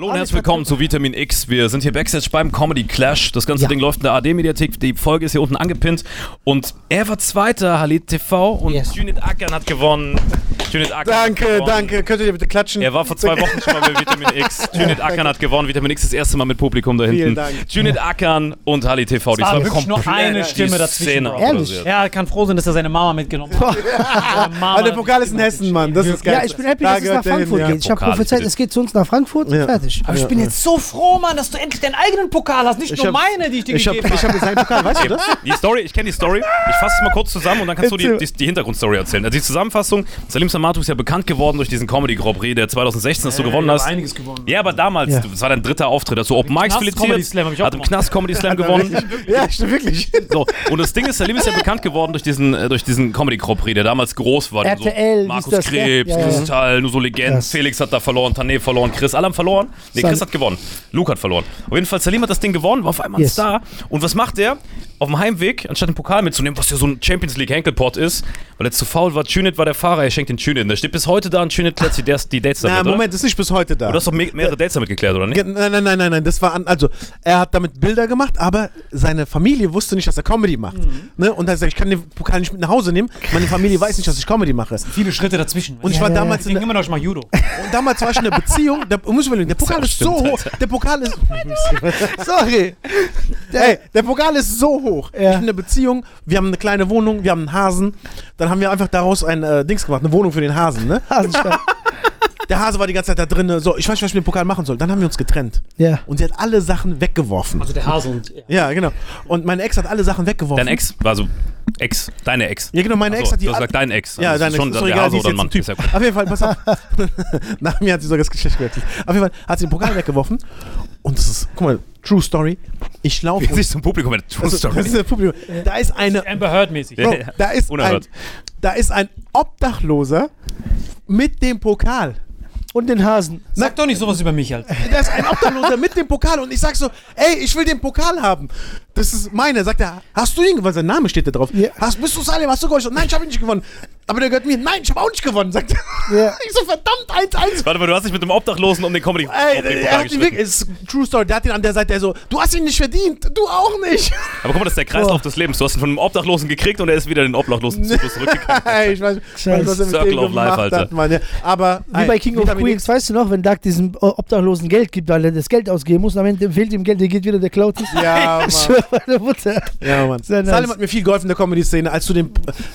Hallo und herzlich willkommen zu Vitamin X. Wir sind hier Backstage beim Comedy Clash. Das ganze Ja. Ding läuft in der AD-Mediathek. Die Folge ist hier unten angepinnt. Und er war Zweiter, Halit TV. Und Yes. Junit Akan hat gewonnen. Junit Akan Danke, danke. Könnt ihr bitte klatschen? Er war vor zwei Wochen schon mal bei Vitamin X. Junit Akan hat gewonnen. Vitamin X das erste Mal mit Publikum da hinten. Vielen Dank. Junit Akan und Halit TV. Die war zwei wirklich nur komplett eine Stimme dazwischen, applaudiert. Er kann froh sein, dass er seine Mama mitgenommen hat. Aber der Pokal ist in Hessen, Mann. Das ist geil. Ja, ich bin happy, Da dass es nach Frankfurt geht. Ich habe prophezeit, es geht zu uns nach Frankfurt. Ja. Fertig. Aber ich bin jetzt so froh, Mann, dass du endlich deinen eigenen Pokal hast, nicht Ich nur meine, die ich dir Ich habe gegeben ich hab seinen Pokal, weißt du das? Die Story, ich kenne die Story. Ich fasse es mal kurz zusammen und dann kannst du die Hintergrundstory erzählen. Also die Zusammenfassung: Salim Samatu ist ja bekannt geworden durch diesen Comedy Grand Prix, der 2016 das du gewonnen hast. einiges gewonnen. Ja, aber damals, Ja. das war dein dritter Auftritt, hast du Open Mics filetiert, Slam hab ich auch hat im. Knast Comedy Slam gewonnen. Ja, stimmt wirklich. So, und das Ding ist, Salim ist ja bekannt geworden durch diesen, äh, durch diesen Comedy Grand Prix, der damals groß war. RTL, so Markus das? Krebs, Ja, ja. Kristall, nur so Legenden. Krass. Felix hat da verloren, Tané verloren, Chris, alle haben verloren. Nee, Chris hat gewonnen. Luke hat verloren. Auf jeden Fall, Salim hat das Ding gewonnen, war auf einmal ein Yes. Star. Und was macht er? Auf dem Heimweg, anstatt den Pokal mitzunehmen, was ja so ein Champions League Henkelpot ist, weil er zu faul war, Tunit war der Fahrer, er schenkt den Tunit. Der steht bis heute da und Tunit klärt die, die Dates damit, Na, oder? Moment, das ist nicht bis heute da. Du hast doch me mehrere Dates damit geklärt, oder nicht? Nein, nein, nein, nein, nein, das war an, also er hat damit Bilder gemacht, aber seine Familie wusste nicht, dass er Comedy macht. Ne? Und er hat gesagt, ich kann den Pokal nicht mit nach Hause nehmen, meine Familie weiß nicht, dass ich Comedy mache. Viele Schritte dazwischen. Und ich Ja, war ja, damals ich in denke der, immer noch, ich mach Judo. und damals war ich in einer Beziehung, der, muss überlegen, der Pokal ist so hoch, der Pokal ist, sorry, Ey, der Pokal ist so hoch. Ich bin in einer Beziehung, wir haben eine kleine Wohnung, wir haben einen Hasen, dann haben wir einfach daraus ein äh, Dings gemacht, eine Wohnung für den Hasen, ne? Hasenstall. Der Hase war die ganze Zeit da drin. So, ich weiß nicht, was ich mit dem Pokal machen soll. Dann haben wir uns getrennt. Ja. Und sie hat alle Sachen weggeworfen. Also der Hase und. Ja. Ja, genau. Und meine Ex hat alle Sachen weggeworfen. Dein Ex war so Ex, deine Ex. Ja, genau, meine Ach Ex so, hat die Du hast gesagt, dein Ex. Ja, Also deine ist schon ist der egal, Hase die ist oder ein jetzt Mann. ein Typ. Ist ja gut. Auf jeden Fall, pass auf. Nach mir hat sie sogar das Geschlecht gewechselt. Auf jeden Fall hat sie den Pokal weggeworfen. Und das ist, guck mal, True Story. Ich laufe. Jetzt ist zum Publikum eine True Also, Story. das ist das Publikum. Da ist eine. Amber Heard mäßig. Ja. Bro, da ist ein, Unerhört. da ist ein Obdachloser mit dem Pokal. Und den Hasen. Sag doch nicht sowas über mich, Alter. Da ist ein Obdachloser mit dem Pokal und ich sag so, ey, ich will den Pokal haben. Das ist meine. Sagt er, hast du ihn gewonnen? Sein Name steht da drauf. Ja. Hast, bist du Salim? Hast du gewonnen? Ich so, Nein, ich habe ihn nicht gewonnen. Aber der gehört mir. Nein, ich habe auch nicht gewonnen, sagt er. Ja. Ich so, verdammt, 1-1. Warte mal, du hast dich mit dem Obdachlosen um den Comedy Ey, um er Pokal hat ihn wirklich, es ist True Story, der hat ihn an der Seite, der so, du hast ihn nicht verdient, du auch nicht. Aber guck mal, das ist der Kreislauf des Lebens. Du hast ihn von einem Obdachlosen gekriegt und er ist wieder in den Obdachlosen zurückgekommen. Ey, ich weiß, ich weiß was er mit Circle dem of Life, gemacht Alter. hat, Mann. Ja. Aber, Wie bei King of Queens, weißt du noch, wenn Doug diesem Obdachlosen Geld gibt, weil er das Geld ausgeben muss, und am Ende fehlt ihm Geld, der geht wieder, der klaut es. Ja, Mann. Ich schwör bei der Mutter. Ja, Mann. Sehr nice. Salim hat mir viel geholfen in der Comedy-Szene, als du den,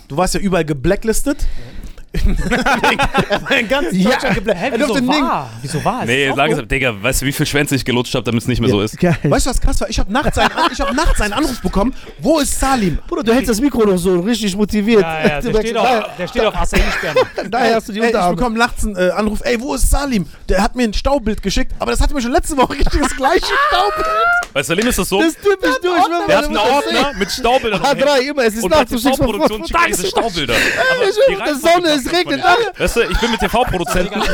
du warst ja überall geblacklistet. aufgelistet. Mhm. er war in ganz Ja. Deutschland geblacklistet. Hä, Er durfte wieso nicht. war? Wieso war es? Nee, Ist auch langsam, Digga, weißt du, wie viel Schwänze ich gelutscht habe, damit es nicht mehr so ist? Geil. Weißt du, was krass war? Ich habe nachts, einen, ich hab nachts einen Anruf bekommen. Wo ist Salim? Bruder, du hältst das Mikro noch so richtig motiviert. Ja, ja, der merkst, steht, auf, der steht auf Acai-Sperma. daher, daher hast du die Ey, ich Unterarme. bekomme nachts einen äh, Anruf. Ey, wo ist Salim? Der hat mir ein Staubild geschickt, aber das hat mir schon letzte Woche geschickt, das gleiche Staubild. Bei Salim ist das so, Das ist typisch du, ich schwör der hat einen. Ordner mit Staubildern. H3, immer, es ist und nachts, du schickst von TV-Produktion schickt diese Staubilder. Die Sonne, klappt es regnet nicht. Weißt du, ich bin mit TV-Produzenten.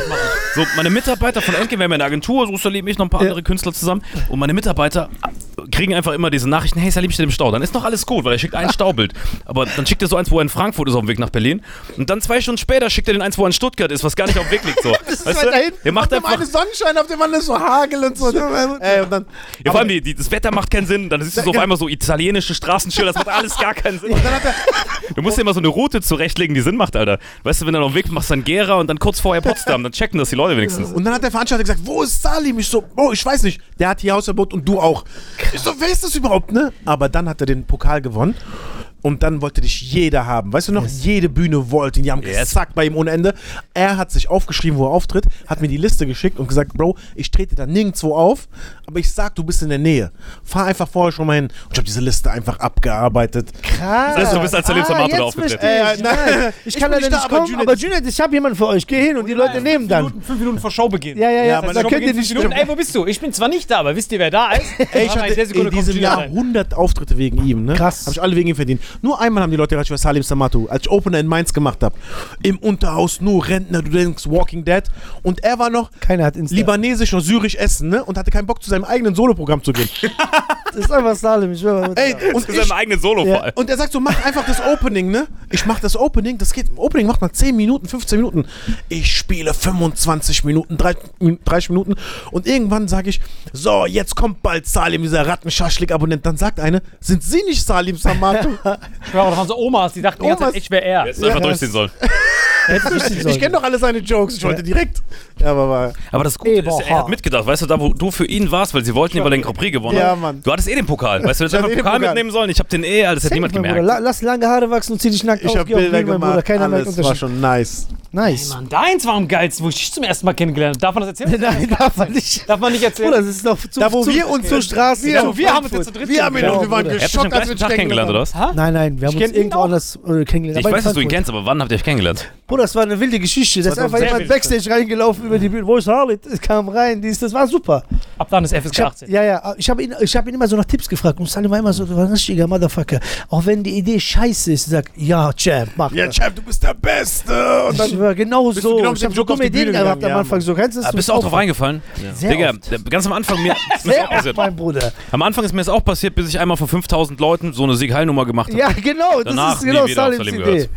So, meine Mitarbeiter von Endgame, wir haben ja eine Agentur, so Salim, ich noch ein paar andere Künstler zusammen. Und meine Mitarbeiter kriegen einfach immer diese Nachrichten, hey Salim steht im Stau. Dann ist noch alles gut, weil er schickt ein Staubild. Aber dann schickt er so eins, wo er in Frankfurt ist auf dem Weg nach Berlin. Und dann zwei Stunden später schickt er den eins, wo er in Stuttgart ist, was gar nicht auf dem Weg liegt. So. weißt weiter du? hinten. Der macht auf dem einen Sonnenschein, auf dem anderen so Hagel und so. Ey, und dann, Ja, vor allem, die, die, das Wetter macht keinen Sinn. Dann siehst du so auf einmal so italienische Straßenschilder. Das macht alles gar keinen Sinn. Du musst dir immer so eine Route zurechtlegen, die Sinn macht, Alter. Weißt du, wenn du auf dem Weg machst, dann Gera und dann kurz vorher Potsdam, dann checken das die Leute wenigstens. Und dann hat der Veranstalter gesagt, wo ist Salim? Ich so, oh, ich weiß nicht. Der hat hier Hausverbot und du auch. So, wer ist das überhaupt, ne? Aber dann hat er den Pokal gewonnen. Und dann wollte dich jeder haben. Weißt du noch, jede Bühne wollte ihn. Die haben Yes. gesagt bei ihm ohne Ende. Er hat sich aufgeschrieben, wo er auftritt, hat mir die Liste geschickt und gesagt, Bro, ich trete da nirgendwo auf, aber ich sag, du bist in der Nähe. Fahr einfach vorher schon mal hin. Und ich habe diese Liste einfach abgearbeitet. Krass. Das heißt, du bist als da jetzt aufgetreten. ich. Nein. Kann leider nicht da, kommen, aber Junaid, ich habe jemanden für euch. Geh hin und die Leute nehmen Fünf dann. Minuten, fünf Minuten vor Showbeginn. Ja, ja, ja. aber Da dann könnt ihr nicht. Minuten. Ey, wo bist du? Ich bin zwar nicht da, aber wisst ihr, wer da ist? Ey, ich hatte in der diesem Jahr rein. 100 Auftritte wegen ihm, ne? Krass. Hab ich alle wegen ihm verdient. Nur einmal haben die Leute gedacht, ich war Salim Samatu, als ich Opener in Mainz gemacht habe. Im Unterhaus nur Rentner, du denkst Walking Dead. Und er war noch Keiner hat Insta. libanesisch und syrisch essen, ne? Und hatte keinen Bock zu seinem eigenen Soloprogramm zu gehen. Das ist einfach Salim. Ich schwör mal. Ey, und Zu ich, seinem eigenen Solo allem. und er sagt so, mach einfach das Opening, ne? Ich mach das Opening, das geht, Opening macht mal 10 Minuten, 15 Minuten. Ich spiele 25 Minuten, 30 Minuten und irgendwann sage ich, so, jetzt kommt bald Salim, dieser Rattenschaschlik-Abonnent. Dann sagt eine, sind Sie nicht Salim Samatu? Ich schwöre, das waren so Omas, die dachten die ganze Omas. Zeit, ich wäre er. Jetzt einfach Ja, durchziehen sollen. Ich ich kenne doch alle seine Jokes, ich wollte direkt. Ja, aber war, Aber das Gute ist, er hat mitgedacht, weißt du, da wo du für ihn warst, weil sie wollten ja, weil er den Grand Prix gewonnen Ja, hat. Mann. Du hattest eh den Pokal, weißt du, du hättest Ich einfach den eh den Pokal mitnehmen sollen. Ich hab den eh, alles hat niemand gemerkt. La- Lass lange Haare wachsen und zieh dich nackt ich habe auf Bilder Bühne, mein gemacht, Bruder. Keiner alles war schon nice. Nice. Mann, deins war am geilsten, wo ich dich zum ersten Mal kennengelernt habe. Darf man das erzählen? Nein, darf man nicht. Darf man nicht erzählen? Bruder, das ist noch zu Da, wo zu, wir uns zur Straße. wir- ja, wir haben uns jetzt zu dritt Wir haben ihn Ja, und wir waren Bruder. Ihr habt euch am geschockt, als wir Tag kennengelernt, was? Nein, nein, wir haben uns irgendwo ihn anders äh, kennengelernt. Ich weiß, dass du ihn kennst, aber wann habt ihr euch kennengelernt? Bruder, das war eine wilde Geschichte. Da ist einfach jemand. Backstage reingelaufen über die Bühne. Wo ist Harley? Es kam rein. Dies, das war super. Ab dann ist FSK Ich hab, 18. ja, ja, ich habe ihn, ich hab ihn immer so nach Tipps gefragt und Salim war immer so, du warst ein richtiger Motherfucker. Auch wenn die Idee scheiße ist, sag, ja, Champ, mach Ja, das. Champ, du bist der Beste. Und Ich dann war genau Bist du so. genau ich habe so Bühne gehabt am ja, Anfang. So, kennst du das? Bist du auch drauf reingefallen? Sehr Digga, ganz am Anfang, mir, ist mir das Sehr auch passiert. mein Bruder. Am Anfang ist mir das auch passiert, bis ich einmal vor 5000 Leuten so eine Sieg-Heil-Nummer gemacht habe. Ja, genau. Danach das ist genau nie wieder auf Salims Salim Idee.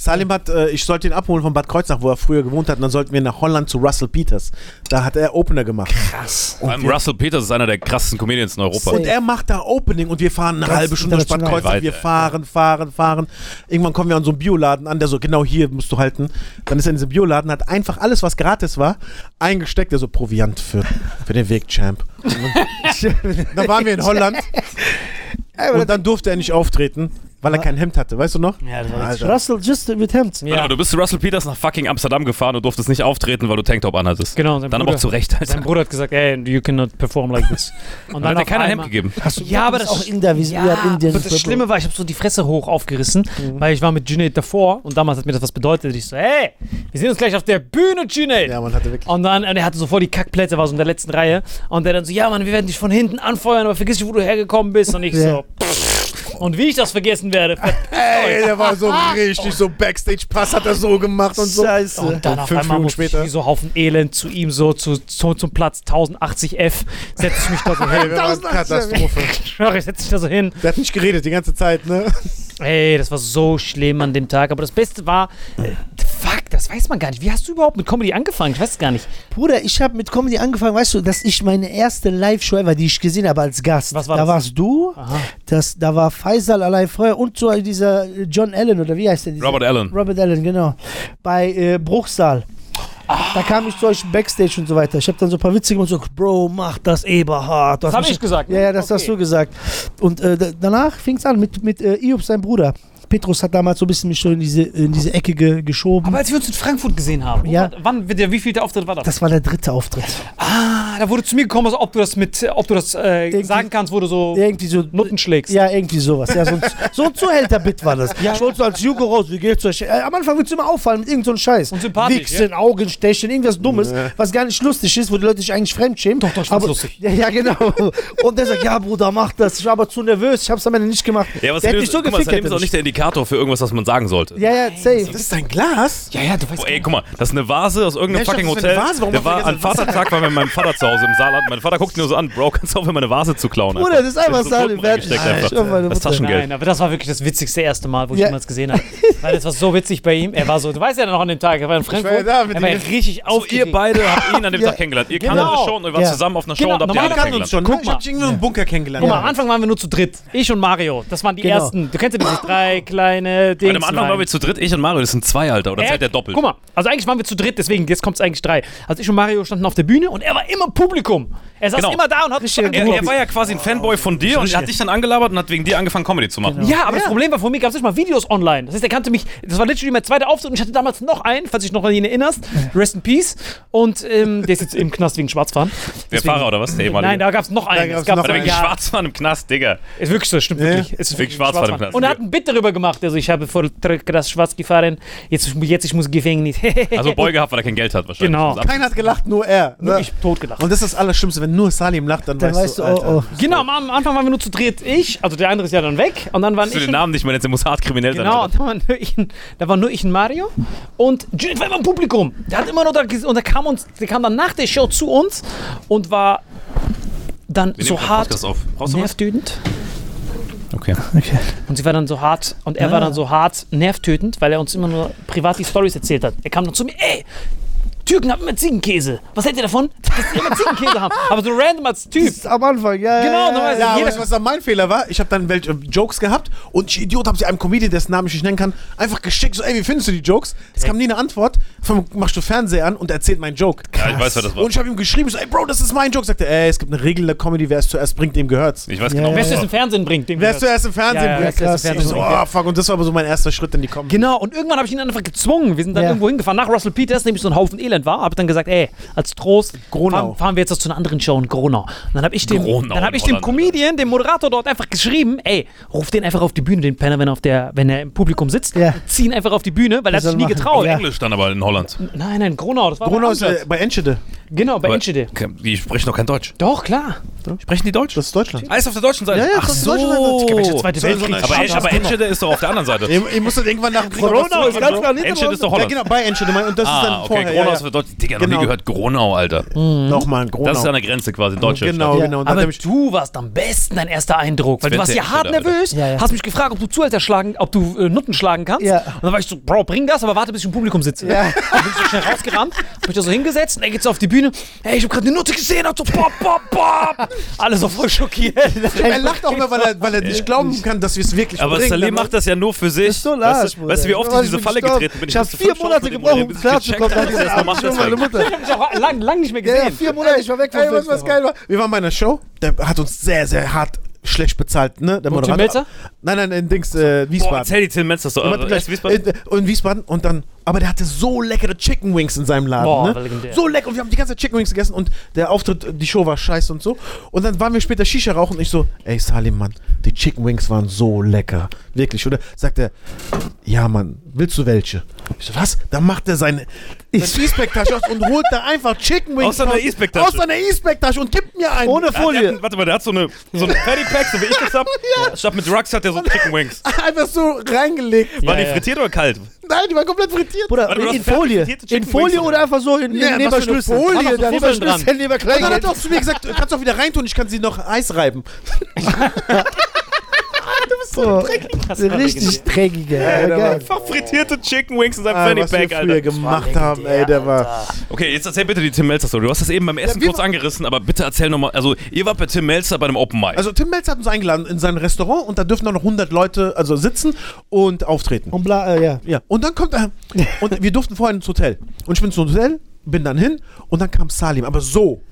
Salim hat, äh, ich sollte ihn abholen von Bad Kreuznach, wo er früher gewohnt hat, und dann sollten wir nach Holland zu Russell Peters. Da hat er Opener gemacht. Krass. Vor allem Russell Peters ist einer der krassesten Comedians in Europa. Und er macht da Opening und wir fahren eine Ganz halbe Stunde durch Bad. Kreuznach. Wir fahren, fahren, fahren. Irgendwann kommen wir an so einen Bioladen an, der so, genau hier musst du halten. Dann ist er in diesem Bioladen, hat einfach alles, was gratis war, eingesteckt. Der so, Proviant für, für den Weg, Champ. Dann waren wir in Holland und dann durfte er nicht auftreten. Weil er kein Hemd hatte, weißt du noch? Ja, das war Alter. Russell just mit Hemd. Ja. Du bist zu Russell Peters nach fucking Amsterdam gefahren und durftest nicht auftreten, weil du Tanktop anhattest. Genau, Dann aber Bruder- auch zu Recht, Alter. Sein Bruder hat gesagt, ey, you cannot perform like this. Und Dann hat er keiner ein Hemd gegeben. Hast du Ja, aber das auch in der, sie ja, in Indien. aber das Schlimme war, ich habe so die Fresse hoch aufgerissen, weil ich war mit Junaid davor und damals hat mir das was bedeutet. Ich so, hey, wir sehen uns gleich auf der Bühne, Junaid. Ja, man hatte wirklich. Und dann, und er hatte so voll die Kackplätze, war so in der letzten Reihe. Und der dann so, ja, Mann, wir werden dich von hinten anfeuern, aber vergiss nicht, wo du hergekommen bist. Und ich Ja. so, pff. Und wie ich das vergessen werde. Ey, der war so richtig so Backstage-Pass hat er so gemacht und so. Scheiße. Und dann fünf einmal Minuten ich später. wie so Haufen Elend zu ihm so zu, zu, zum Platz 1080F, setze ich mich da so hin. das war eine Katastrophe. Ich ich setze mich da so hin. Der hat nicht geredet die ganze Zeit, ne? Ey, das war so schlimm an dem Tag. Aber das Beste war, äh, das weiß man gar nicht. Wie hast du überhaupt mit Comedy angefangen? Ich weiß es gar nicht. Bruder, ich habe mit Comedy angefangen, weißt du, dass ich meine erste Live-Show ever, die ich gesehen habe als Gast. Was war da das? warst du, das, da war Faisal allein vorher und so dieser John Allen oder wie heißt der? Dieser, Robert Allen. Robert Allen, genau. Bei äh, Bruchsal. Da kam ich zu euch Backstage und so weiter. Ich habe dann so ein paar Witze gemacht und so, Bro, mach das Eberhard. Das hab ich gesagt, ne? Ja, ja, das hast Okay. du gesagt. Und äh, da- danach fing es an mit, mit äh, Iub, sein Bruder. Petrus hat damals so ein bisschen mich so in diese, in diese Ecke ge geschoben. Aber als wir uns in Frankfurt gesehen haben, Ja. war, wann, der, wie viel der Auftritt war das? das war der dritte Auftritt. ah, da wurde zu mir gekommen, also ob du das mit, ob du das äh, sagen kannst, wo du so Irgendwie so. Nutten schlägst. Ja, irgendwie sowas. Ja, so ein, so ein Zuhälter-Bit war das. Ich wollte so als Jugo raus, wie geht's euch? Äh, am Anfang willst du immer auffallen mit irgendeinem so Scheiß. Und sympathisch, Wichsen, Augen stechen, irgendwas Dummes, was gar nicht lustig ist, wo die Leute sich eigentlich fremdschämen. Doch, doch, ich fand's lustig. Ja, ja, genau. Und der sagt, ja, Bruder, mach das. Ich war aber zu nervös, ich hab's am Ende nicht gemacht. Ja, aber der hat mich so gefickt. Salim ist auch nicht der Indikator für irgendwas, was man sagen sollte. ja, ja, safe. Das ist ein Glas? Ja, ja, du weißt Boah, ey, guck mal, das ist eine Vase aus irgendeinem Ja, ich fucking das Hotel. Vase. Warum der war an Vatertag, war mit meinem Vater zu Hause im Saarland. Mein Vater guckt nur so an, Bro, kannst du aufhören, meine Vase zu klauen? Bruder, das ist einfach ich hoffe, meine Das. Taschengeld. Nein, aber das war wirklich das witzigste erste Mal, wo ich Ja. jemals gesehen habe. Weil das war so witzig bei ihm. Er war so, du weißt ja noch an dem Tag, er war in Frankfurt. war ja da mit er war richtig So, ihr aufgeregt. beide habt ihn an dem. Tag kennengelernt. Ihr Genau. kanntet eine Show und ihr wart Ja. zusammen auf einer Show Genau, und habt ihr alle Wir kennengelernt. schon. Guck Ich mal. hab dich irgendwie im Bunker kennengelernt. Guck mal, am Anfang waren wir nur zu dritt. Ich und Mario. Das waren die Genau. ersten. Du kennst ja diese drei kleine Dings. Am Anfang waren wir zu dritt, ich und Mario, das sind zwei, Alter. Oder Er- seid ihr doppelt? Guck mal, also eigentlich waren wir zu dritt, deswegen, jetzt kommt es eigentlich drei. Also ich und Mario standen auf der Bühne und er war immer Publikum. Er saß Genau. immer da und hat Richtiger Er, er war ja quasi ein Fanboy von dir und er hat dich dann angelabert und hat wegen dir angefangen, Comedy zu machen. Ja, aber das Problem war, vor mir gab es nicht mal Videos online. Das heißt, er kannte mich, das war literally mein zweiter Auftritt und ich hatte damals noch einen, falls dich noch an ihn erinnerst. Rest in Peace. Und ähm, der ist jetzt im Knast wegen Schwarzfahren. Der Fahrer oder was? Der? Nein, da gab es noch einen. gab's Es gab noch einen. wegen ja, Schwarzfahren im Knast, Digga. ist wirklich so, stimmt wirklich. Es ist Wegen Schwarzfahren im Knast. Und er hat ein Bit darüber gemacht. Also ich habe voll krass schwarz gefahren. Jetzt, jetzt ich muss Gefängnis. Also Boy gehabt, weil er kein Geld hat wahrscheinlich. Genau. Keiner hat gelacht, nur er. Nur Ne? ich totgelacht. Und das ist das Allerschlimmste, wenn nur Salim lacht, dann, Dann weißt, du, oh, oh. Genau, am Anfang waren wir nur zu dritt. Ich, also der andere ist ja dann weg. Und dann waren Dass du ich. den Namen nicht mehr der muss hart kriminell sein. Genau, da war, nur ich, da war nur ich und Mario. Und Judith war immer im Publikum. Der hat immer nur da und der kam, uns, der kam dann nach der Show zu uns und war dann Wir so hart nervtötend. Okay. Und sie war dann so hart und er war dann so hart nervtötend, weil er uns immer nur privat die Stories erzählt hat. Er kam dann zu mir, ey, Türken haben immer Ziegenkäse. Was hält ihr davon? Dass die immer Ziegenkäse haben. Aber so random als Typ. Das ist am Anfang, ja. Genau, ja, ja, Ja, Jeder- weißt du, was dann mein Fehler war? Ich habe dann welche Jokes gehabt und ich Idiot habe sie einem Comedian, dessen Namen ich nicht nennen kann, einfach geschickt, so, ey, wie findest du die Jokes? Es kam nie eine Antwort. Von, machst du Fernseher an und erzählt meinen Joke. Ja, ich weiß, wer das war. Und ich habe ihm geschrieben, ich so, ey, Bro, das ist mein Joke. Sagt er, ey, es gibt eine Regel in der Comedy, wer es zuerst bringt, dem gehört's. Ich weiß Ja, genau, ja, Wer es das im. Fernsehen bringt, dem Wer es gehört's. zuerst im Fernsehen Ja, ja, bringt. wer es im Ich Fernsehen so, bringt, oh, fuck, und das war aber so mein erster Schritt in die Comedy. Genau, und irgendwann habe ich ihn einfach gezwungen. Wir sind dann Ja. irgendwo hingefahren, nach Russell Peters, nämlich so ein Haufen Elend war. Habe dann gesagt, ey, als Trost. Fahren, fahren wir jetzt zu einer anderen Show in Gronau. Und dann habe ich dem, Gronau dann hab ich dem Comedian, dem Moderator dort einfach geschrieben, ey, ruf den einfach auf die Bühne, den Penner, wenn er, auf der, wenn er im Publikum sitzt. Ja. Zieh ihn einfach auf die Bühne, weil er hat sich nie machen. getraut. Ja. Englisch dann aber in Holland. Nein, nein, Gronau, das war Gronau bei ist äh, bei Enschede. Genau, bei Enschede. Die sprechen doch kein Deutsch. Doch, klar. Sprechen die Deutsch? Das ist Deutschland. Alles auf der deutschen Seite. Ja, ja, Ach das ist so. Deutschland. Zweite So- so Weltkrieg. eine Aber, aber Enschede ist doch auf der anderen Seite. Ihr, ihr musstet irgendwann nach dem Krieg Corona ist ganz klar nicht Enschede ist doch Ja, Holland. genau, bei Enschede. Und das ist Ah, dann okay, vorher. Gronau ja, ist ja. Für Deutsch. Digga, noch nie Genau. gehört Gronau, Alter. Nochmal ein Gronau. Das ist an der Grenze quasi, deutsche Genau, Stadt. genau. Und dann Aber hab du warst am besten dein erster Eindruck, weil du warst ja hart nervös, Ja, ja. hast mich gefragt, ob du Zuhälter schlagen, ob du äh, Nutten schlagen kannst. Ja. Und dann war ich so, Bro, bring das, aber warte, bis ich im Publikum sitze. Ja. Dann bin ich so schnell rausgerannt, hab mich da so hingesetzt und er geht so auf die Bühne. Ey, ich hab gerade eine Nutte gesehen, und so pop, pop, pop. Alle so voll schockiert. er lacht auch immer, weil er, weil er nicht glauben kann, dass wir es wirklich Aber bringen. Salim macht das ja nur für sich. Das ist so weißt, Arsch, du, Bruder. weißt du, wie oft ich in diese bin Falle getreten bin? Ich habe musste vier Monate gebraucht, um klarzukommen. Macht, Schon meine. Mutter. Ich hab mich auch lang, lang nicht mehr Ja, gesehen. ja, vier Monate, ich war weg vom Ey, was, was geil war? Wir waren bei einer Show, der hat uns sehr, sehr hart schlecht bezahlt, ne? Der Wo, Tim Moderator. Melzer? Nein, nein, in Dings, äh, Boah, Wiesbaden. erzähl die Tim das so. Äh, gleich. Wiesbaden? In, in Wiesbaden und dann, aber der hatte so leckere Chicken Wings in seinem Laden, Boah, ne? legendär. So lecker und wir haben die ganze Zeit Chicken Wings gegessen und der Auftritt, die Show war scheiße und so. Und dann waren wir später Shisha rauchen und ich so, ey Salim, Mann, die Chicken Wings waren so lecker. Wirklich, oder? Sagt er, ja, Mann, willst du welche? Ich so, was? Dann macht er seine, seine E-Spec-Tasche aus und holt da einfach Chicken Wings Aus seiner E-Spec-Tasche. Aus seiner E-Spec-Tasche und gibt mir einen. Ohne hat Folie. einen- warte mal, der hat so eine, so eine Fatty Pack, so wie ich das hab. Statt mit Drugs hat der so Chicken Wings. Einfach so reingelegt. Waren Ja, die ja. frittiert oder kalt? Nein, die waren komplett frittiert. Bruder, Warte, du hast in fertig Folie. In Folie oder einfach so in, Ja, in eine Neberschlüssel. Folie, da dran. Neber Und dann hat er auch zu mir gesagt, du kannst auch wieder reintun, ich kann sie noch Eis reiben. So, richtig dreckige. Ja, geil. Einfach frittierte Chicken Wings in seinem Ah, Fanny was wir Pack, Alter. gemacht haben, ey, der war... Okay, jetzt erzähl bitte die Tim Melzer Story. Du hast das eben beim Essen wir kurz angerissen, aber bitte erzähl nochmal. Also, ihr wart bei Tim Melzer bei einem Open Mic. Also Tim Melz hat uns eingeladen in sein Restaurant und da dürfen auch noch 100 Leute also sitzen und auftreten. Und bla, äh, ja. Ja, und dann kommt er und wir durften vorher ins Hotel. Und ich bin zum Hotel, bin dann hin und dann kam Salim, aber so.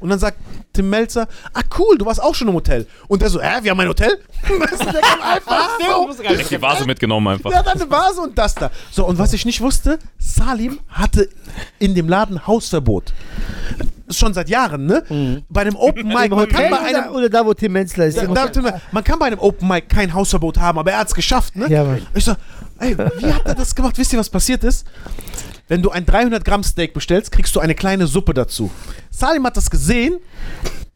Und dann sagt Tim Melzer, ah cool, du warst auch schon im Hotel. Und er so, hä, wir haben ein Hotel? Weißt du, der kam einfach so. der die Vase mitgenommen einfach. Der hat eine Vase und das da. So, und was ich nicht wusste, Salim hatte in dem Laden Hausverbot. Schon seit Jahren, ne? Bei einem Open Mic. Man kann bei einem, oder, oder da, wo Tim Menzler ist. da, da, man kann bei einem Open Mic kein Hausverbot haben, aber er hat es geschafft, ne? Ja, Mann. Ich so, ey, wie hat er das gemacht? Wisst ihr, was passiert ist? Wenn du ein 300 Gramm Steak bestellst, kriegst du eine kleine Suppe dazu. Salim hat das gesehen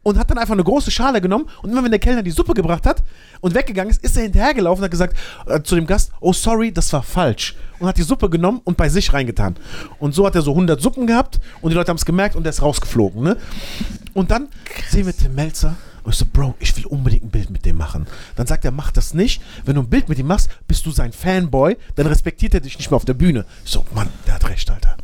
und hat dann einfach eine große Schale genommen und immer wenn der Kellner die Suppe gebracht hat und weggegangen ist, ist er hinterhergelaufen und hat gesagt äh, zu dem Gast, oh sorry, das war falsch. Und hat die Suppe genommen und bei sich reingetan. Und so hat er so 100 Suppen gehabt und die Leute haben es gemerkt und er ist rausgeflogen. Ne? Und dann sehen wir Tim Melzer und ich so, Bro, ich will unbedingt ein Bild mit dem machen. Dann sagt er, mach das nicht. Wenn du ein Bild mit ihm machst, bist du sein Fanboy, dann respektiert er dich nicht mehr auf der Bühne. Ich so, Mann, der hat recht, Alter.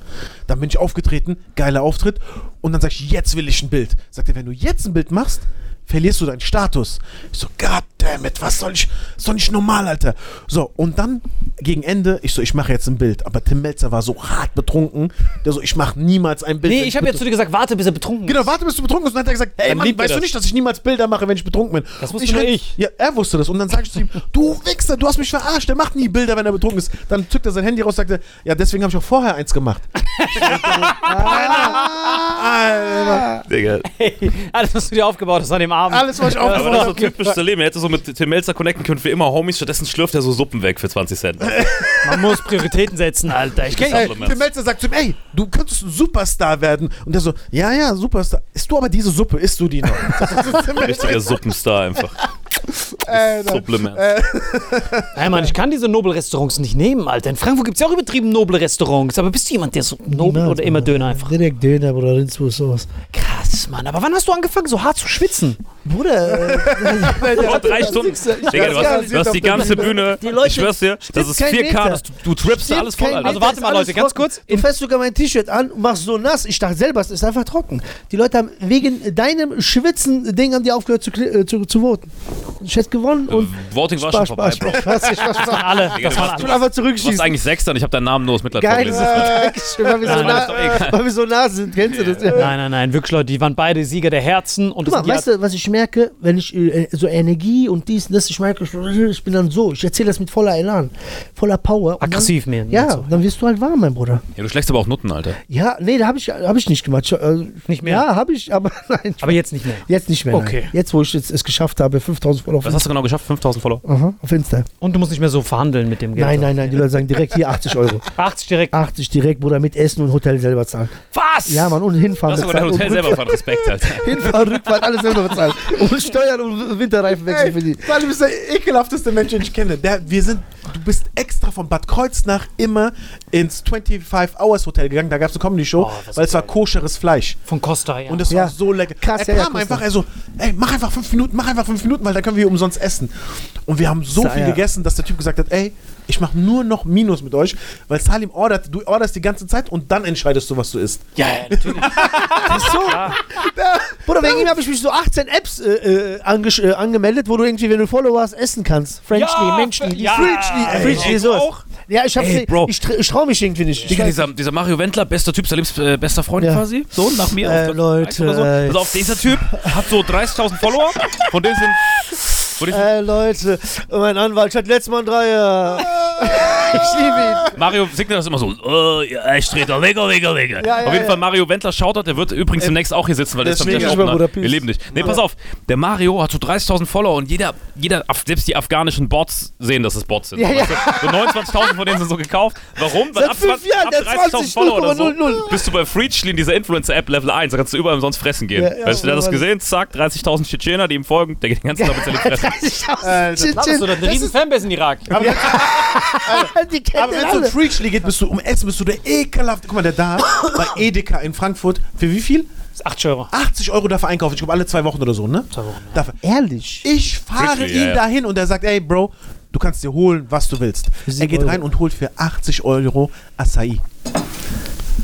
Dann bin ich aufgetreten, geiler Auftritt. Und dann sag ich, jetzt will ich ein Bild. Sagt er, wenn du jetzt ein Bild machst, verlierst du deinen Status. Ich so, goddammit, was soll ich, doch nicht normal, Alter. So, und dann gegen Ende, ich so, ich mache jetzt ein Bild. Aber Tim Melzer war so hart betrunken, der so, ich mache niemals ein Bild. Nee, ich habe jetzt zu dir gesagt, warte, bis er betrunken ist. Genau, warte, bis du betrunken bist. Und dann hat er gesagt, ey, Mann, weißt du das. nicht, dass ich niemals Bilder mache, wenn ich betrunken bin? Das wusste nur halt- ich. Ja, er wusste das. Und dann sage ich zu ihm, du Wichser, du hast mich verarscht. Der macht nie Bilder, wenn er betrunken ist. Dann zückt er sein Handy raus und sagte, ja, deswegen habe ich auch vorher eins gemacht. Alter. Digga. Alles, was du dir aufgebaut hast an dem Abend. Alles, was ich Aber das ist so typisch zu leben. Er hätte so mit Tim Melzer connecten können für immer Homies, stattdessen schlürft er so Suppen weg für 20 Cent. Man muss Prioritäten setzen, Alter. Ich kenn, Ey. Tim Melzer sagt zu ihm, ey, du könntest ein Superstar werden. Und der so, ja, ja, Superstar. Isst du aber diese Suppe, isst du die noch? Richtiger Suppenstar einfach. Äh, Supplement. Hey Mann, ich kann diese Nobel-Restaurants nicht nehmen, Alter. In Frankfurt gibt es ja auch übertrieben noble Restaurants. Aber bist du jemand, der so nobel oder immer Döner einfach? Direkt Döner, Bruder, Rindswurst, sowas. Krass, Mann. Aber wann hast du angefangen, so hart zu schwitzen? Bruder, äh, Vor drei Stunden. Digga, du hast, du hast die ganze Bühne. Die Leute- ich schwör's dir, das ist kein 4K, Meter. das, du, du trippst Stimmt, alles voll, Alter. Also warte mal, Leute, ganz trocken. kurz. Du fährst sogar mein T-Shirt an und machst so nass. Ich dachte selber, es ist einfach trocken. Die Leute haben wegen deinem Schwitzen-Ding haben die aufgehört zu, äh, zu, zu voten. Ich hätte gewonnen und. Voting war schon Spaß, vorbei, Spaß, Bro. Spaß, Spaß, Spaß. Alle, Digga, das alle. einfach Du warst zurückschießen. eigentlich Sechster und ich habe deinen Namen nur aus Mitleid Geil. Dankeschön, weil wir, so nah, ist doch egal. weil wir so nah sind. Kennst du das? Ja. Nein, nein, nein, wirklich, Leute, die waren beide Sieger der Herzen. Und weißt du, was ich merke, wenn ich äh, so Energie und dies und das, ich merke, ich, bin dann so, ich erzähle das mit voller Elan, voller Power. und Aggressiv mehr. Dann, ja, So. dann wirst du halt warm, mein Bruder. Ja, du schlägst aber auch Nutten, Alter. Ja, nee, da habe ich, hab ich nicht gemacht. Ich, äh, Nicht mehr? Ja, habe ich, aber nein. Aber jetzt nicht mehr. Jetzt nicht mehr. Okay. Nein. Jetzt, wo ich jetzt es geschafft habe, 5000 Follower auf, Was hast du genau geschafft? 5000 Follower? Aha, auf Insta. Und du musst nicht mehr so verhandeln mit dem Geld. Nein, nein, nein, die Leute sagen direkt hier 80 Euro. 80 direkt. 80 direkt, Bruder, mit Essen und Hotel selber zahlen. Was? Ja, Mann, und hinfahren hast sogar dein Hotel selber von Respekt, Alter. Hinfahren, Rückfahrt, alles selber bezahlen. Und Steuern und Winterreifen wechseln für die. Salim ist der ekelhafteste Mensch, den ich kenne. Der, wir sind, du bist extra von Bad Kreuznach immer ins 25 Hours Hotel gegangen. Da gab es eine Comedy-Show, Oh, weil es war koscheres Fleisch. Von Costa, ja. Und es Ja. war so lecker. Krass, er ja, ja, kam Costa. einfach, also, ey, mach einfach fünf Minuten, mach einfach fünf Minuten, weil dann können wir hier umsonst essen. Und wir haben so Sa- viel ja. gegessen, dass der Typ gesagt hat, ey, ich mach nur noch Minus mit euch, weil Salim ordert, du orderst die ganze Zeit und dann entscheidest du, was du isst. ja, ja, natürlich. so. Bruder, wegen ihm habe ich mich so 18 Apps äh, äh, äh, angemeldet, wo du irgendwie, wenn du Follower hast, essen kannst. Frenchly, Ja, Menchly, ja. Frenchly, Ey, Frenchly, ey, sowas. auch? Ja, ich, hab's, Ey, Bro. ich, ich traue mich irgendwie nicht. Digga, dieser, dieser Mario Wendler, bester Typ, Salims äh, bester Freund Ja. quasi. So, nach mir. Äh, auf Leute, so. ey. Pass auf, dieser Typ hat so 30.000 Follower. Von denen sind Äh, Leute, mein Anwalt hat letztes Mal einen Dreier. ich liebe ihn. Mario signet das immer so, äh, ja, ich drehe da weg, weg, weg. Ja, ja, Auf jeden ja. Fall Mario Wendler Shoutout, der wird übrigens demnächst auch hier sitzen, weil der ist der peace. Wir leben dich. Nee, pass auf, der Mario hat so 30.000 Follower und jeder, jeder, selbst die afghanischen Bots sehen, dass es Bots sind. Ja, ja. Weißt du? So 29.000 von denen sind so gekauft. Warum? Weil Seit ab, fünf 20 Jahren, ab der 30.000 20 Follower oder so 0,00. bist du bei Freechly in dieser Influencer-App Level 1. Da kannst du überall umsonst fressen gehen. Ja, ja, weißt du, der hat das gesehen, zack, 30.000 Tschetschener, die ihm folgen, der geht den ganzen Tag mit seinen Fressen. Hast du da eine riesen Fanbase in Irak? Die kennen Aber wenn es um. Freakschläge geht, bist du um Essen, bist du der ekelhafte. Guck mal, der da bei Edeka in Frankfurt. Für wie viel? Das ist 8 Euro. 80 Euro darf er einkaufen. Ich glaube, alle zwei Wochen oder so, ne? Zwei Wochen, Darf er. Ehrlich. Ich fahre Freakschläge, ihn ja, ja. dahin und er sagt, ey, Bro, du kannst dir holen, was du willst. Er geht Euro. rein und holt für 80 Euro Acai.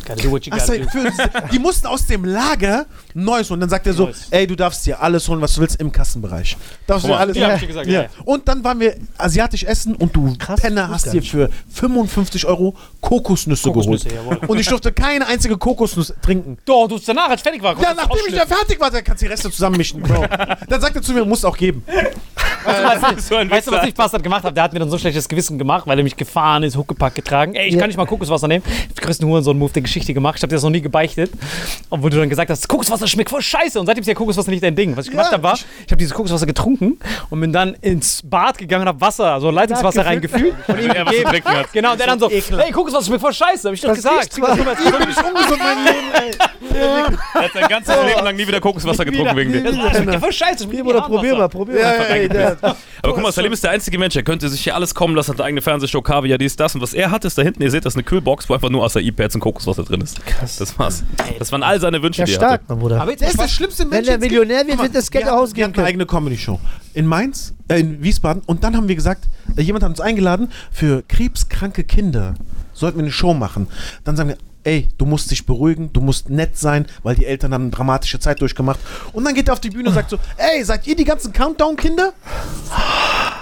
Gotta do what you gotta Acai do. für, die mussten aus dem Lager Neues holen. Dann sagt er so, Neues. ey, du darfst dir alles holen, was du willst im Kassenbereich. Darfst du alles Ja, hab ich dir gesagt, ja, ja. Und dann waren wir asiatisch essen und du Krass, Penner hast dir für 55 Euro Kokosnüsse, Kokosnüsse, geholt. jawohl. Und ich durfte keine einzige Kokosnuss trinken. Doch, du danach, als fertig war. Ja, nachdem ich da fertig war, dann kannst du die Reste zusammenmischen, Bro. dann sagt er zu mir, musst auch geben. So ein Weißt du, was ich Bastard gemacht habe? Der hat mir dann so ein schlechtes Gewissen gemacht, weil er mich gefahren ist, Huckepack getragen. Ey, ich kann nicht mal Kokoswasser nehmen. Ich hab den größten Hurensohn-Move der Geschichte gemacht. Ich habe dir das noch nie gebeichtet. Obwohl du dann gesagt hast, Kokoswasser schmeckt voll scheiße. Und seitdem ist ja Kokoswasser nicht dein Ding. Was ich gemacht Ja, habe, war, ich habe dieses Kokoswasser getrunken und bin dann ins Bad gegangen und habe Wasser, also Leitungswasser reingefüllt. Und ihm er gegeben. hat. Genau, und der dann so, hey, Kokoswasser schmeckt voll scheiße. Hab ich doch Das gesagt. riecht zwar- ungesund mein Leben, ey. Er hat sein ganzes Leben lang nie wieder Kokoswasser getrunken wegen dir. Das schmeckt voll scheiße. probier mal, probier mal. ey, der, Aber guck mal, Salim ist der einzige Mensch, er könnte sich hier alles kommen lassen, hat eine eigene Fernsehshow, Kaviar, dies, das. Und was er hat, ist da hinten, ihr seht, das ist eine Kühlbox, wo einfach nur Acai-Pads und Kokoswasser drin ist. Krass. Das war's. Das waren all seine Wünsche, Ja, die er stark, hatte. Bruder. Aber jetzt der ist der schlimmste Mensch. Wenn der. Millionär wird, wird das Geld wir ausgeben Wir hatten können. eine eigene Comedy-Show. In Mainz, äh, in Wiesbaden. Und dann haben wir gesagt, äh, jemand hat uns eingeladen, für krebskranke Kinder sollten wir eine Show machen. Dann sagen wir, ey, du musst dich beruhigen, du musst nett sein, weil die Eltern haben eine dramatische Zeit durchgemacht. Und dann geht er auf die Bühne und sagt so, ey, seid ihr die ganzen Countdown-Kinder?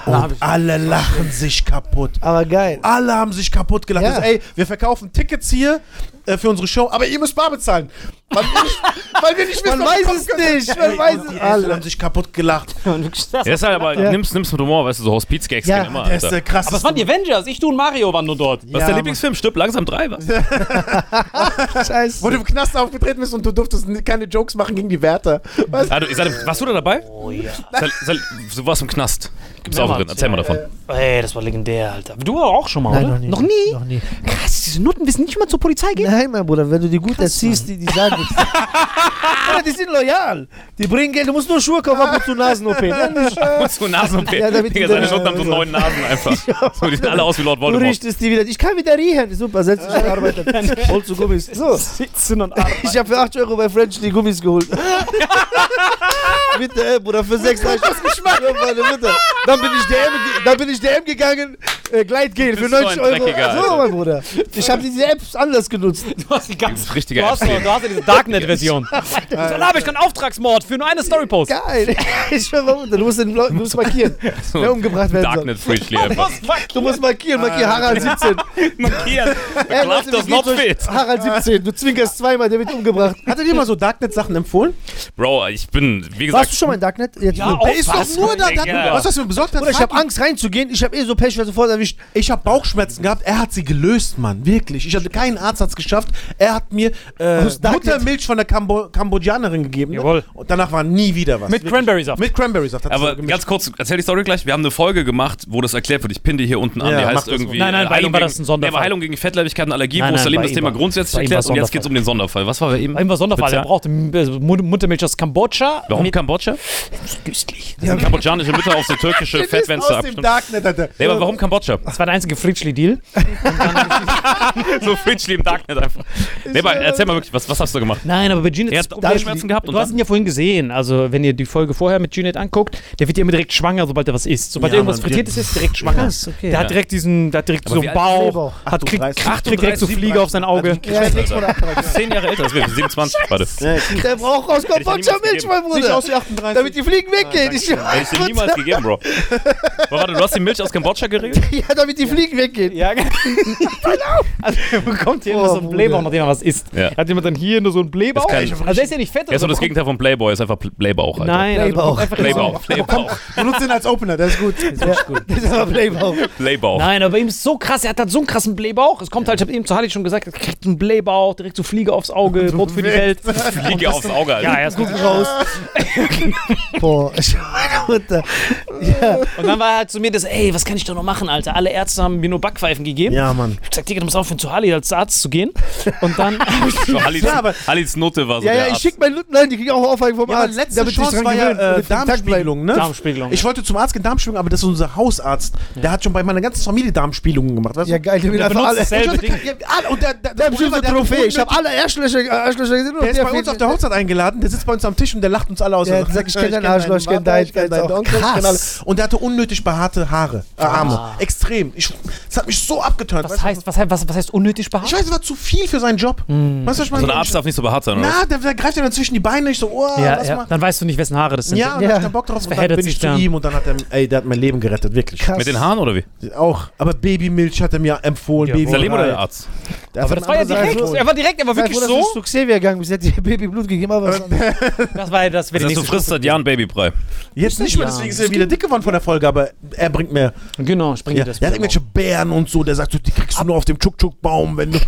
Und alle lachen sich kaputt. Aber geil. Alle haben sich kaputt gelacht. Ja. Also, ey, wir verkaufen Tickets hier äh, für unsere Show, aber ihr müsst bar bezahlen. Weil wir nicht, weil wir nicht wissen, Man weiß es können. nicht, man weiß es Die Eltern alle. haben sich kaputt gelacht. Er ist halt aber, Ja. nimm's, nimm's mit Humor, weißt du, so Hospizgags Ja, gehen immer, Der ist krasseste. Aber es waren die Avengers. Ich, du und Mario waren nur dort. Was ist der Lieblingsfilm? Stirb langsam drei, was? Scheiße. Wo du im Knast aufgetreten bist und du durftest keine Jokes machen gegen die Wärter. Was? Ah, du, sag, warst du da dabei? Oh ja. Sal, Sal, du warst im Knast. Gibt's auch drin. Erzähl mal ja, davon. Ey, das war legendär, Alter. Du auch schon mal, Nein, oder? noch nie. Noch nie. Krass, diese Nutten wissen nicht mal zur Polizei gehen. Nein, mein Bruder, wenn du die gut erziehst, die, die sagen nichts. Bruder, die sind loyal. Die bringen Geld, du musst nur Schuhe kaufen ab und zu Nasen-OP. Dann nicht. So Nasen-OP. Ja, damit Digga, seine Nutten haben so neun Nasen einfach. So, die sehen alle aus wie Lord Du Voldemort. richtest die wieder. Ich kann wieder riechen. Super, dich und arbeite. Holst du Gummis. So. Sitzen und arbeiten. Ich habe für 8 Euro bei French die Gummis geholt. Bitte, ey, Bruder, für 6 Euro. Das Geschmack. Ja, meine Mutter. Dann bin ich DM, dann bin ich DM gegangen, äh, Gleitgel für bist so ein 90 Euro. So, mein Bruder. Ich habe diese Apps anders genutzt. Du hast die ganze Das ist richtiger Du hast, App-Stream. du hast ja diese Darknet-Version. so, da habe ich keinen Auftragsmord für nur eine Storypost. Geil. Ich du musst, den, du musst markieren, wer umgebracht werden soll. Darknet-Freakly einfach. Du musst markieren, markieren Harald 17. Markieren. Ey, Leute, wie not fit. Harald 17, du zwinkerst zweimal, der wird umgebracht. Hattet ihr mal so Darknet-Sachen empfohlen? Bro, ich bin, wie gesagt, Warst du schon mal in Darknet? Jetzt Ja, auch Der ist doch was, nur da. Was hast du mir besorgt? Bruder, ich habe Angst reinzugehen. Ich habe eh so Pech, ich werde sofort erwischt. Ich habe Bauchschmerzen gehabt. Er hat sie gelöst, Mann. Wirklich. Ich hatte keinen Arzt hat's geschafft. Er hat mir äh? Muttermilch von der Kambo Kambodschanerin gegeben. Jawohl. Und danach war nie wieder was. Mit. Cranberry-Saft. Mit Cranberry-Saft. Aber so ganz kurz, erzähl die Story gleich. Wir haben eine Folge gemacht, wo das erklärt wird. Ich pinne die hier unten an. Ja, die heißt irgendwie. Nein, nein, äh, bei ihm war das ein Sonderfall. War Heilung gegen Fettleibigkeit und Allergie, Nein, wo nein, Salim bei das Thema grundsätzlich erklärt. Und jetzt Sonderfall. geht es um den Sonderfall. Was war bei ihm? Bei ihm war Sonderfall. Er brauchte äh, Mut- Muttermilch aus Kambodscha. Warum Kambodscha? Köstlich. Das sind kambodschanische Mütter auf die türkische dem abstimmen. Nee, aber warum Kambodscha? Das war der einzige Fritschli-Deal. so Fridgely im Darknet einfach. Nee, aber erzähl mal wirklich, was, was hast du gemacht? Nein, aber bei Gene Er hat Problem- Bauchschmerzen gehabt und Du hast dann? ihn ja vorhin gesehen. Also, wenn ihr die Folge vorher mit Junet anguckt, der wird ja immer direkt schwanger, sobald er was isst. Sobald Ja, irgendwas Mann, Frittiertes ist, direkt schwanger. Krass, okay. Der hat direkt diesen, der hat direkt Aber so wie einen alt ist Bauch, Bauch? hat kriegt, 38, kriegt, direkt so 38, Fliege auf sein Auge. Ja, ich leg's mal ab. Zehn Jahre älter, das wird 27 gerade. Der braucht aus Kambodscha niemals Milch, mein Sieht Bruder. aus wie 38. Damit die Fliegen weggehen. Ich Hätte ich dir niemals gegeben, Bro. Aber warte, du hast die Milch aus Kambodscha geregelt? Ja, damit die Fliegen weggehen. Ja, genau. also er bekommt hier immer Oh, so einen Blähbauch, nachdem er was isst. Ja. Hat jemand dann hier nur so einen Blähbauch? Das also der ist ja nicht fett. Er ist so aber das Gegenteil von Playboy, ist einfach Pl- Playbauch, Alter. Nein, also Blähbauch. Playbauch, so- Playbauch, Benutzt den als Opener, der ist gut. Das ist aber Playbauch. Playbauch. Nein, aber ihm ist so krass, er hat halt so einen krassen Blähbauch. Es kommt halt, ich habe eben zu Harley schon gesagt, er kriegt einen Blähbauch, direkt so Fliege aufs Auge, Brot für die Welt. Fliege aufs Auge, Alter. Ja, er ist gut Raus. Boah, ich meine Mutter. Ja. Und dann war er halt zu mir das, ey, was kann ich da noch machen, Alter? Alle Ärzte haben mir nur Backpfeifen gegeben. Ja, Mann. Ich hab gesagt, Digga, du musst aufhören, zu Harley als Arzt zu gehen. Und dann So, Hallis, Ja, aber- Hallis Note war so Ja, der ja, ich Arzt. schick meinen Nutten ein, die kriegen auch Aufhängung vom Ja, aber Arzt. letzte damit die sich Chance war ja äh. Darmspiegelung, ne? Darmspiegelung. Ich wollte zum Arzt gehen, Darmspiegelung, aber das ist unser Hausarzt. Der hat schon bei meiner ganzen Familie Darmspiegelungen gemacht. Weißt du? Ja, geil, der Der einfach benutzt alle. dasselbe Ich Ding. weiß, ja, alle- und der, der, Der hat der hat Trophäe. Ich habe alle Arschlöcher, gesehen. Der ist bei uns auf der Hochzeit eingeladen, der sitzt bei uns am Tisch und der lacht uns alle aus. Der Also, gesagt, ich kenn deinen Arschloch, ich kenn Vater, deinen, ich ich. Onkel, ich. Und der hatte unnötig behaarte Haare, Arme. Extrem. Ich, das hat mich so abgeturnt. Was heißt, was, heißt- was, was heißt unnötig Ich behaart? weiß, es war zu viel für seinen Job. Weißt du, was ich meine? So ein Arzt darf nicht so behaart sein, oder? Na, der, der greift ja dann zwischen die Beine. Ich so, oh, Ja, lass ja. mal. Dann weißt du nicht, wessen Haare das sind. Ja, und Ja. dann hab ich keinen Bock drauf. Und dann bin ich zu dann. ihm und dann hat er, ey, der hat mein Leben gerettet, wirklich. Krass. Mit den Haaren oder wie? Auch. Aber Babymilch hat er mir empfohlen. Ja, Baby Ist der Leben oder der Arzt? Der Aber hat das war ja direkt. empfohlen. Er war direkt, er war wirklich so. du zu Xavier gegangen bist. Er hat dir Baby Blut gegeben, anderes. Das war ja das, die heißt, du frisst seit Jahren Babybrei. Jetzt nicht mehr, deswegen ist er wieder dick geworden von der Folge, aber er bringt mehr. Stufe. Genau, spring Ja, dir das. der hat irgendwelche Bären und so, der sagt, so, die kriegst du nur auf dem Chuk-Chuk-Baum, wenn du,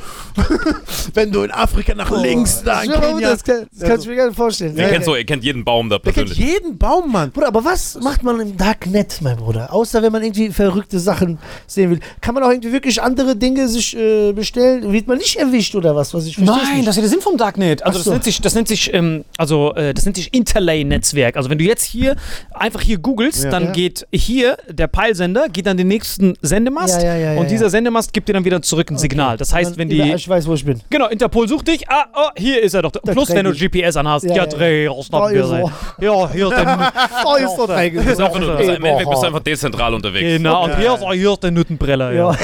wenn du in Afrika nach links da in Kenia. Das kann, das kann ich mir gar nicht vorstellen. Ihr Ja, kennt ja. so, ihr kennt jeden Baum da Der kennt persönlich. jeden Baum, Mann. Bruder, aber was macht man im Darknet, mein Bruder? Außer wenn man irgendwie verrückte Sachen sehen will. Kann man auch irgendwie wirklich andere Dinge sich äh, bestellen? Wird man nicht erwischt oder was? was ich Nein, nicht. das ist ja der Sinn vom Darknet. Also Ach das so. nennt sich, das nennt sich, ähm, also äh, das nennt sich Interlay-Netzwerk. Also wenn du jetzt hier einfach hier googelst, dann Ja. geht hier der Peilsender, geht an den nächsten Sendemast Ja, ja, ja, ja, und dieser ja. Sendemast gibt dir dann wieder zurück ein Signal. Das heißt, Dann wenn die weiß, wo ich bin. Genau, Interpol sucht dich. Ah, oh, hier ist er doch. Plus, dreh wenn du. GPS anhast. Ja, Ja, ja. dreh, raus, Da ist Ja, hier ist der Oh, ist doch Das ist also Im Endeffekt bist du einfach dezentral unterwegs. Genau, und hier ist, oh, hier ist der Nuttenbreller. Ja. Ja.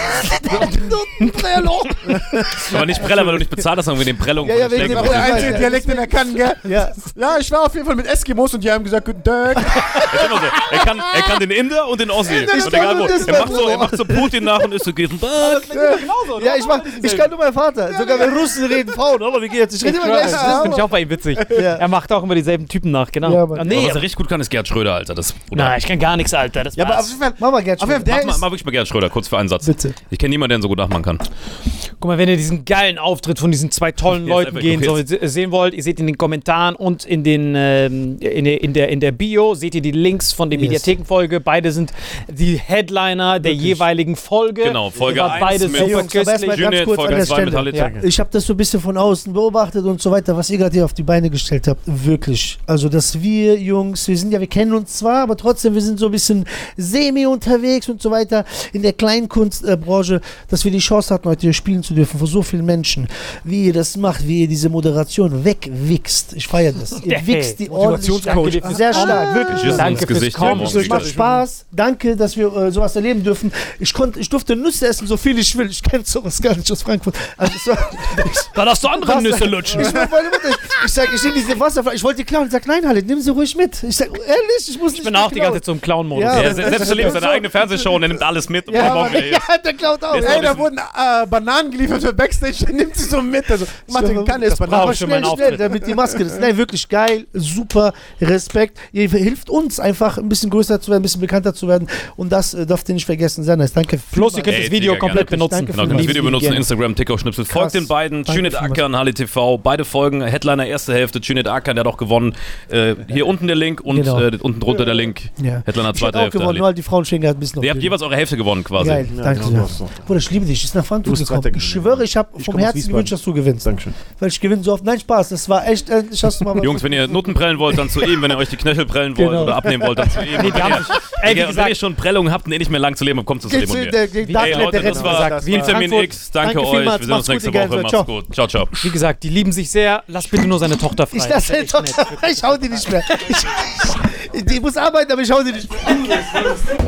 Aber nicht Preller, weil du nicht bezahlt hast, sondern wegen den Prellungen. Ja, ja, wegen dem Der Ja, einzige ja. Dialekt, den er kann, gell? ja. Ja, ich war auf jeden Fall mit Eskimos und die haben gesagt, guten Tag. Er. Er kann, er kann den Inder und den Ossi. das Und egal wo. Er macht, so, er macht so Putin nach und ist so, gehst Ja, ich, mach, ich kann nur mein Vater. Sogar wenn Russen reden Frauen, aber wie geht's? Ich rede immer gleich. Das finde ich auch bei ihm witzig. Ja. Er macht auch immer dieselben Typen nach, genau. Ja, aber- Ah, Aber nee, was er richtig gut kann, ist Gerd Schröder, Alter. Das, nein, ich kann gar nichts, Alter. Das Ja, aber auf jeden Fall. Mach mal Gerd Auf jeden Fall, Mach mal, mal wirklich mal Gerd Schröder, kurz für einen Satz. Bitte. Ich kenne niemanden, der ihn so gut nachmachen kann. Guck mal, wenn ihr diesen geilen Auftritt von diesen zwei tollen Leuten gehen se- sehen wollt, ihr seht in den Kommentaren und in, den, ähm, in, der, in, der, in der Bio, seht ihr die Links von der Yes. Mediathekenfolge. Beide sind die Headliner der jeweiligen Folge. Genau, Folge Ihr wart 1 beide mit super köstlich. an Folge der 2 mit Stelle. Halle Ja. Zecke. Ich habe das so ein bisschen von außen beobachtet und so weiter, was ihr gerade hier auf die Beine gestellt habt. Wirklich. Also, dass wir Jungs, wir sind ja, wir kennen uns zwar, aber trotzdem, wir sind so ein bisschen semi unterwegs und so weiter in der Kleinkunstbranche, dass wir die Chance hatten, heute hier spielen zu dürfen vor so vielen Menschen. Wie ihr das macht, wie ihr diese Moderation wegwichst. Ich feiere das. Ihr Hey, wichst die ordentlich. Sehr stark, wirklich. Tschüss Danke fürs Gesicht. Kommen. Es macht. Spaß. Danke, dass wir äh, sowas erleben dürfen. Ich, konnt, ich durfte Nüsse essen, so viel ich will. Ich kenne sowas gar nicht aus Frankfurt. Also, war, Da darfst du andere Wasser. Nüsse lutschen. Ich, meine Mutter, ich, ich sag, ich nehme diese Wasserflasche. Ich wollte die klauen. Ich sag, nein, Halle, nimm sie ruhig mit. Ich sag, ehrlich, ich muss nicht Ich bin auch die ganze Zeit so im Clown-Modus. Ja, Er selbst erlebt seine eigene Fernsehshow und er nimmt alles mit. Und Ja, ja, der klaut auch. Ey, da wurden äh, Bananen geliefert für Backstage, der nimmt sie so mit. Also, Martin kann es. Aber schnell, schnell, damit die Maske das ist. Nein, wirklich geil, super, Respekt. Ihr hilft uns einfach ein bisschen größer zu werden, ein bisschen bekannter zu werden. Und das äh, dürft ihr nicht vergessen. Sehr nice. Danke. Plus, ihr könnt das Video komplett gerne. benutzen. Danke Genau, könnt das Video benutzen, gerne. Instagram, TikTok-Schnipsel. Folgt den beiden, vielmals. Akan, Halle TV, beide Folgen, Headliner erste Hälfte, Cüneyt Akan, der hat auch gewonnen. Äh, hier unten der Link und Genau. äh, unten drunter der Link. Ja. Headliner zweite auch Hälfte. gewonnen, nur halt die Frauenschwinge hat ein bisschen Ihr habt jeweils eure Hälfte gewonnen quasi. Geil, danke genau. Bruder, ich liebe dich. Ist nach Frankfurt gekommen. Ich. Schwöre, ich habe vom Herzen gewünscht, dass du gewinnst. Dankeschön. Weil ich gewinne so oft. Nein, Spaß. Das war echt, endlich hast du mal was. Jungs, wenn ihr Nutten prellen wollt, dann zu ihm. Wenn ihr euch die Knöchel prellen wollt Genau. oder abnehmen wollt, dann zu ihm. Nee, die haben ey, wie Digga, wenn gesagt, ihr schon Prellungen habt und eh nicht mehr lang zu leben habt, kommt zu Leben und mir. der, der Ey, der das Rettung war gesagt. Vitamin. X. Danke, euch. Wir sehen uns nächste ihr. Woche. Macht's Ciao. gut. Ciao, ciao. wie gesagt, die lieben sich sehr. Lass bitte nur seine Tochter frei. Ich lasse Das ist echt nett. Ich hau die nicht mehr. Ich, die muss arbeiten, aber ich hau die nicht mehr.